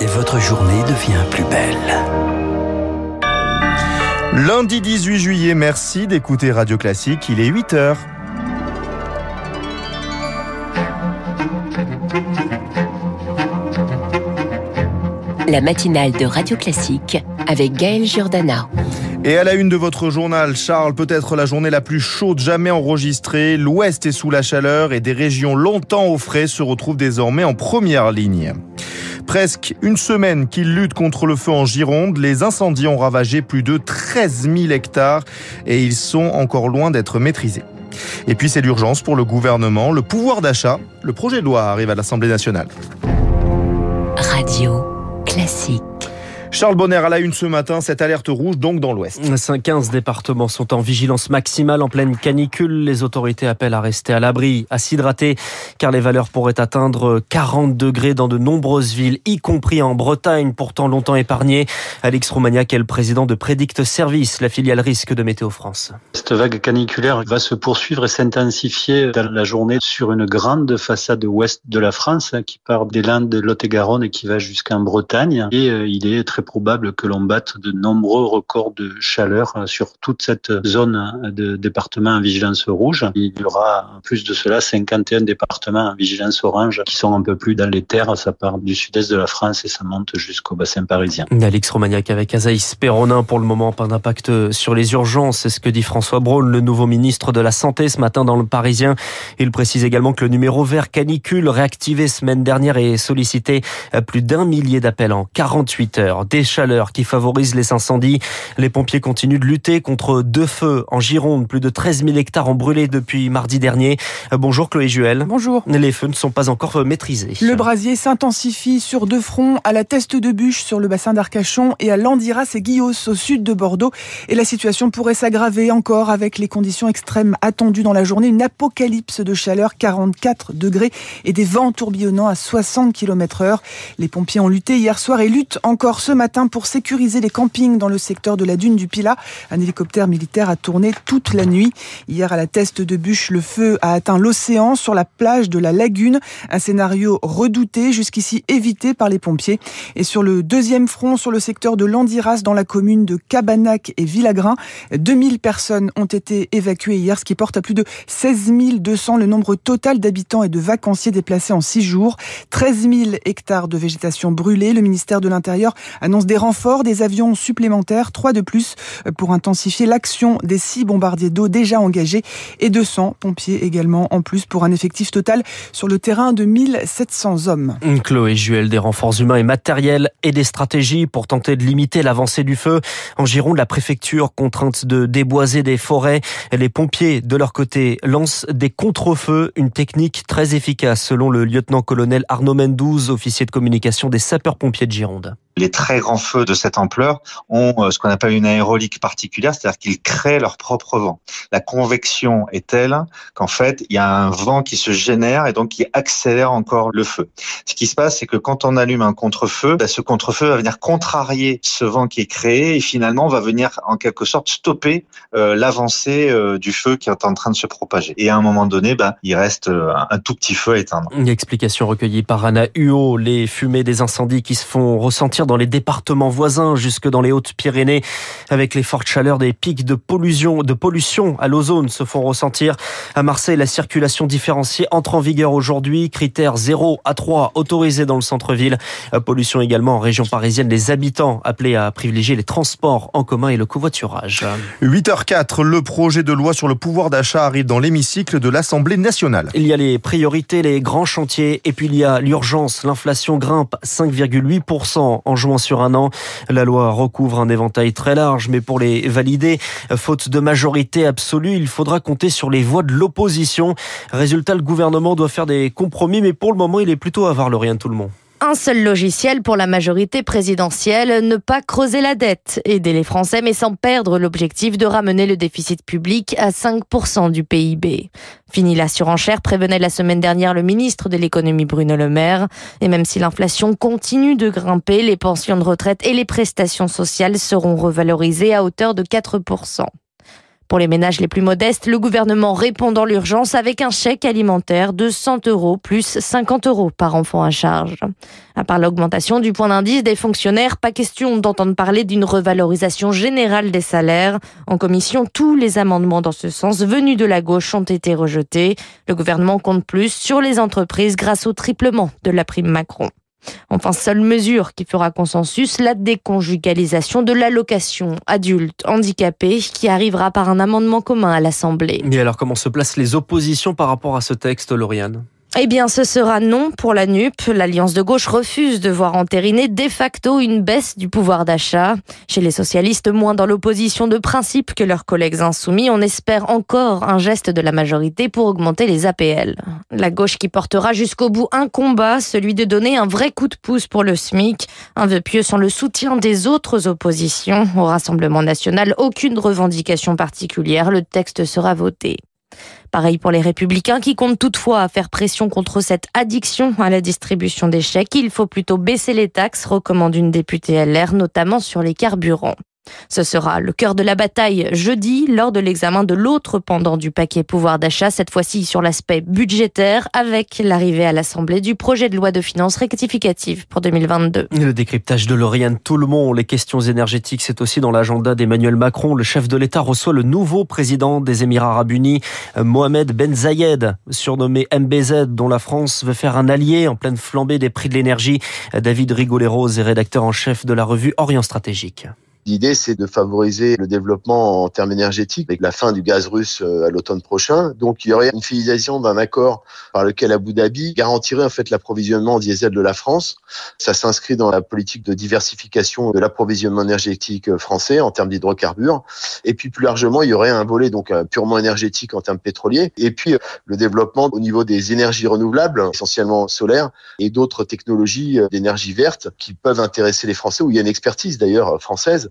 et votre journée devient plus belle. Lundi 18 juillet, merci d'écouter Radio Classique, il est 8 heures. La matinale de Radio Classique avec Gaël Giordana. Et à la une de votre journal, Charles, peut-être la journée la plus chaude jamais enregistrée. L'Ouest est sous la chaleur et des régions longtemps au frais se retrouvent désormais en première ligne. Presque une semaine qu'ils luttent contre le feu en Gironde, les incendies ont ravagé plus de 13 000 hectares et ils sont encore loin d'être maîtrisés. Et puis c'est l'urgence pour le gouvernement, le pouvoir d'achat. Le projet de loi arrive à l'Assemblée nationale. Radio classique. Charles Bonner à la une ce matin, cette alerte rouge donc dans l'Ouest. 15 départements sont en vigilance maximale en pleine canicule. Les autorités appellent à rester à l'abri, à s'hydrater, car les valeurs pourraient atteindre 40 degrés dans de nombreuses villes, y compris en Bretagne, pourtant longtemps épargnée. Alex Roumaniac est le président de Predict Service, la filiale risque de Météo France. Cette vague caniculaire va se poursuivre et s'intensifier dans la journée sur une grande façade ouest de la France hein, qui part des Landes de Lot-et-Garonne et qui va jusqu'en Bretagne. Et euh, il est très probable que l'on batte de nombreux records de chaleur sur toute cette zone de départements en vigilance rouge. Il y aura, en plus de cela, 51 départements en vigilance orange qui sont un peu plus dans les terres. Ça part du sud-est de la France et ça monte jusqu'au bassin parisien. Alix Romagnac avec Azaïs Perronin. Pour le moment, pas d'impact sur les urgences. C'est ce que dit François Braun, le nouveau ministre de la Santé, ce matin dans le Parisien. Il précise également que le numéro vert canicule réactivé semaine dernière et sollicité plus d'un millier d'appels en 48 heures des chaleurs qui favorisent les incendies. Les pompiers continuent de lutter contre deux feux en Gironde. Plus de 13 000 hectares ont brûlé depuis mardi dernier. Euh, bonjour Chloé Juel. Bonjour. Les feux ne sont pas encore maîtrisés. Le brasier s'intensifie sur deux fronts, à la Teste de Bûche sur le bassin d'Arcachon et à Landiras et Guillos au sud de Bordeaux. Et la situation pourrait s'aggraver encore avec les conditions extrêmes attendues dans la journée. Une apocalypse de chaleur, 44 degrés et des vents tourbillonnants à 60 km heure. Les pompiers ont lutté hier soir et luttent encore ce matin pour sécuriser les campings dans le secteur de la dune du Pilat. Un hélicoptère militaire a tourné toute la nuit. Hier, à la teste de bûche, le feu a atteint l'océan sur la plage de la lagune. Un scénario redouté, jusqu'ici évité par les pompiers. Et sur le deuxième front, sur le secteur de Landiras, dans la commune de Cabanac et Villagrin, 2000 personnes ont été évacuées hier, ce qui porte à plus de 16 200 le nombre total d'habitants et de vacanciers déplacés en six jours. 13 000 hectares de végétation brûlée. Le ministère de l'Intérieur annonce des renforts, des avions supplémentaires, trois de plus, euh, pour intensifier l'action des six bombardiers d'eau déjà engagés et 200 pompiers également en plus pour un effectif total sur le terrain de 1700 hommes. Chloé Juel, des renforts humains et matériels et des stratégies pour tenter de limiter l'avancée du feu. En Gironde, la préfecture contrainte de déboiser des forêts. Les pompiers, de leur côté, lancent des contre-feux, une technique très efficace selon le lieutenant-colonel Arnaud Mendouze, officier de communication des sapeurs-pompiers de Gironde les très grands feux de cette ampleur ont euh, ce qu'on appelle une aérolique particulière, c'est-à-dire qu'ils créent leur propre vent. La convection est telle qu'en fait, il y a un vent qui se génère et donc qui accélère encore le feu. Ce qui se passe, c'est que quand on allume un contre-feu, bah, ce contre-feu va venir contrarier ce vent qui est créé et finalement va venir en quelque sorte stopper euh, l'avancée euh, du feu qui est en train de se propager. Et à un moment donné, bah, il reste un tout petit feu à éteindre. Une explication recueillie par Anna Huot, les fumées des incendies qui se font ressentir dans les départements voisins jusque dans les Hautes-Pyrénées. Avec les fortes chaleurs, des pics de pollution, de pollution à l'ozone se font ressentir. À Marseille, la circulation différenciée entre en vigueur aujourd'hui. Critère 0 à 3 autorisé dans le centre-ville. Pollution également en région parisienne. Les habitants appelés à privilégier les transports en commun et le covoiturage. 8h04, le projet de loi sur le pouvoir d'achat arrive dans l'hémicycle de l'Assemblée nationale. Il y a les priorités, les grands chantiers et puis il y a l'urgence. L'inflation grimpe 5,8% en sur un an. La loi recouvre un éventail très large, mais pour les valider, faute de majorité absolue, il faudra compter sur les voix de l'opposition. Résultat, le gouvernement doit faire des compromis, mais pour le moment, il est plutôt rien de tout le monde. Un seul logiciel pour la majorité présidentielle, ne pas creuser la dette, aider les Français mais sans perdre l'objectif de ramener le déficit public à 5% du PIB. Fini la surenchère, prévenait la semaine dernière le ministre de l'économie Bruno Le Maire. Et même si l'inflation continue de grimper, les pensions de retraite et les prestations sociales seront revalorisées à hauteur de 4%. Pour les ménages les plus modestes, le gouvernement répond dans l'urgence avec un chèque alimentaire de 100 euros plus 50 euros par enfant à charge. À part l'augmentation du point d'indice des fonctionnaires, pas question d'entendre parler d'une revalorisation générale des salaires. En commission, tous les amendements dans ce sens venus de la gauche ont été rejetés. Le gouvernement compte plus sur les entreprises grâce au triplement de la prime Macron. Enfin, seule mesure qui fera consensus, la déconjugalisation de l'allocation adulte handicapé qui arrivera par un amendement commun à l'Assemblée. Mais alors comment se placent les oppositions par rapport à ce texte, Lauriane? Eh bien, ce sera non pour la NUP. L'Alliance de gauche refuse de voir entériner de facto une baisse du pouvoir d'achat. Chez les socialistes, moins dans l'opposition de principe que leurs collègues insoumis, on espère encore un geste de la majorité pour augmenter les APL. La gauche qui portera jusqu'au bout un combat, celui de donner un vrai coup de pouce pour le SMIC. Un vœu pieux sans le soutien des autres oppositions. Au Rassemblement national, aucune revendication particulière. Le texte sera voté. Pareil pour les républicains qui comptent toutefois faire pression contre cette addiction à la distribution des chèques. Il faut plutôt baisser les taxes, recommande une députée LR, notamment sur les carburants. Ce sera le cœur de la bataille jeudi lors de l'examen de l'autre pendant du paquet pouvoir d'achat, cette fois-ci sur l'aspect budgétaire avec l'arrivée à l'Assemblée du projet de loi de finances rectificative pour 2022. Le décryptage de Lauriane Toulmont, les questions énergétiques, c'est aussi dans l'agenda d'Emmanuel Macron. Le chef de l'État reçoit le nouveau président des Émirats arabes unis, Mohamed Ben Zayed, surnommé MBZ, dont la France veut faire un allié en pleine flambée des prix de l'énergie. David Rigoleros est rédacteur en chef de la revue Orient Stratégique. L'idée, c'est de favoriser le développement en termes énergétiques avec la fin du gaz russe euh, à l'automne prochain. Donc, il y aurait une finalisation d'un accord par lequel Abu Dhabi garantirait en fait l'approvisionnement en diesel de la France. Ça s'inscrit dans la politique de diversification de l'approvisionnement énergétique français en termes d'hydrocarbures. Et puis, plus largement, il y aurait un volet donc euh, purement énergétique en termes pétroliers. Et puis, euh, le développement au niveau des énergies renouvelables, essentiellement solaires, et d'autres technologies d'énergie verte qui peuvent intéresser les Français, où il y a une expertise d'ailleurs française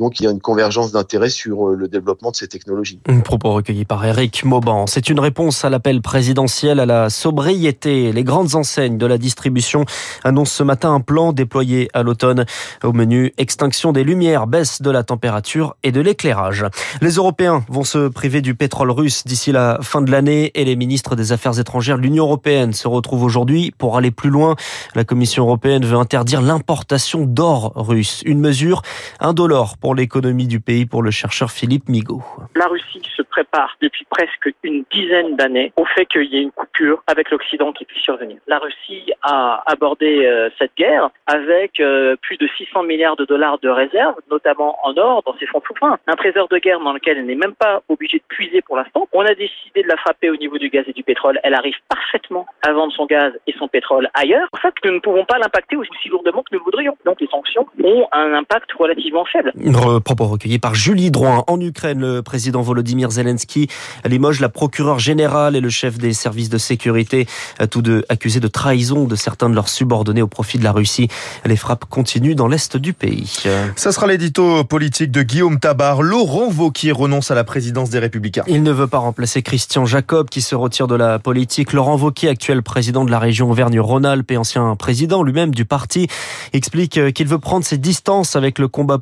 donc il y a une convergence d'intérêt sur euh, le développement de ces technologies. Un propos recueilli par Eric Mauban. C'est une réponse à l'appel présidentiel à la sobriété. Les grandes enseignes de la distribution annoncent ce matin un plan déployé à l'automne. Au menu, extinction des lumières, baisse de la température et de l'éclairage. Les Européens vont se priver du pétrole russe d'ici la fin de l'année et les ministres des Affaires étrangères de l'Union européenne se retrouvent aujourd'hui pour aller plus loin. La Commission européenne veut interdire l'importation d'or russe. Une mesure indolore pour l'économie du pays pour le chercheur Philippe Migaud. La Russie se prépare depuis presque une dizaine d'années au fait qu'il y ait une coupure avec l'Occident qui puisse survenir. La Russie a abordé euh, cette guerre avec euh, plus de 600 milliards de dollars de réserves, notamment en or dans ses fonds souverains. Un trésor de guerre dans lequel elle n'est même pas obligée de puiser pour l'instant. On a décidé de la frapper au niveau du gaz et du pétrole. Elle arrive parfaitement à vendre son gaz et son pétrole ailleurs. En fait, nous ne pouvons pas l'impacter aussi lourdement que nous voudrions. Donc les sanctions ont un impact relativement faible. Propos recueillis par Julie Drouin. En Ukraine, le président Volodymyr Zelensky limoge la procureure générale et le chef des services de sécurité, tous deux accusés de trahison de certains de leurs subordonnés au profit de la Russie. Les frappes continuent dans l'est du pays. Ça sera l'édito politique de Guillaume Tabar. Laurent Vauquier renonce à la présidence des Républicains. Il ne veut pas remplacer Christian Jacob qui se retire de la politique. Laurent Vauquier, actuel président de la région Auvergne-Rhône-Alpes et ancien président lui-même du parti, explique qu'il veut prendre ses distances avec le combat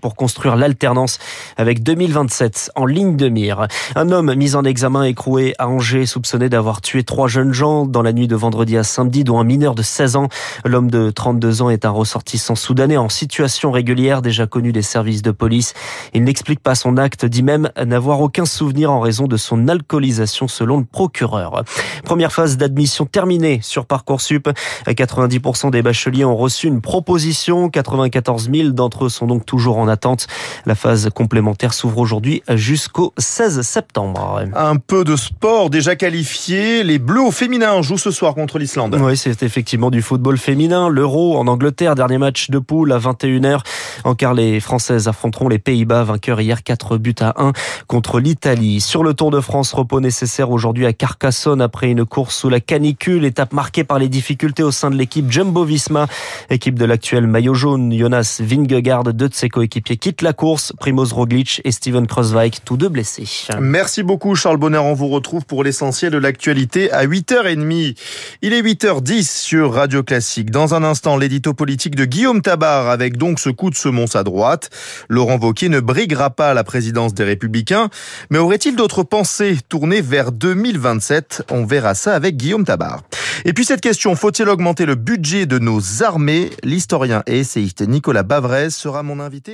pour construire l'alternance avec 2027 en ligne de mire. Un homme mis en examen écroué à Angers, soupçonné d'avoir tué trois jeunes gens dans la nuit de vendredi à samedi, dont un mineur de 16 ans. L'homme de 32 ans est un ressortissant soudanais en situation régulière, déjà connu des services de police. Il n'explique pas son acte, dit même n'avoir aucun souvenir en raison de son alcoolisation selon le procureur. Première phase d'admission terminée sur Parcoursup. 90% des bacheliers ont reçu une proposition. 94 000 d'entre eux sont donc toujours en attente. La phase complémentaire s'ouvre aujourd'hui jusqu'au 16 septembre. Un peu de sport déjà qualifié. Les Bleus au féminin jouent ce soir contre l'Islande. Oui, c'est effectivement du football féminin. L'Euro en Angleterre, dernier match de poule à 21h. En quart, les Françaises affronteront les Pays-Bas, vainqueurs hier 4 buts à 1 contre l'Italie. Sur le Tour de France, repos nécessaire aujourd'hui à Carcassonne après une course sous la canicule, étape marquée par les difficultés au sein de l'équipe Jumbo-Visma, équipe de l'actuel maillot jaune Jonas Vingegaard de de ses coéquipiers quittent la course. Primoz Roglic et Steven Kreuzweig, tous deux blessés. Merci beaucoup Charles Bonner. On vous retrouve pour l'essentiel de l'actualité à 8h30. Il est 8h10 sur Radio Classique. Dans un instant, l'édito politique de Guillaume Tabar avec donc ce coup de semonce à droite. Laurent Wauquiez ne briguera pas la présidence des Républicains, mais aurait-il d'autres pensées tournées vers 2027 On verra ça avec Guillaume Tabar. Et puis cette question, faut-il augmenter le budget de nos armées? L'historien et essayiste Nicolas Bavrez sera mon invité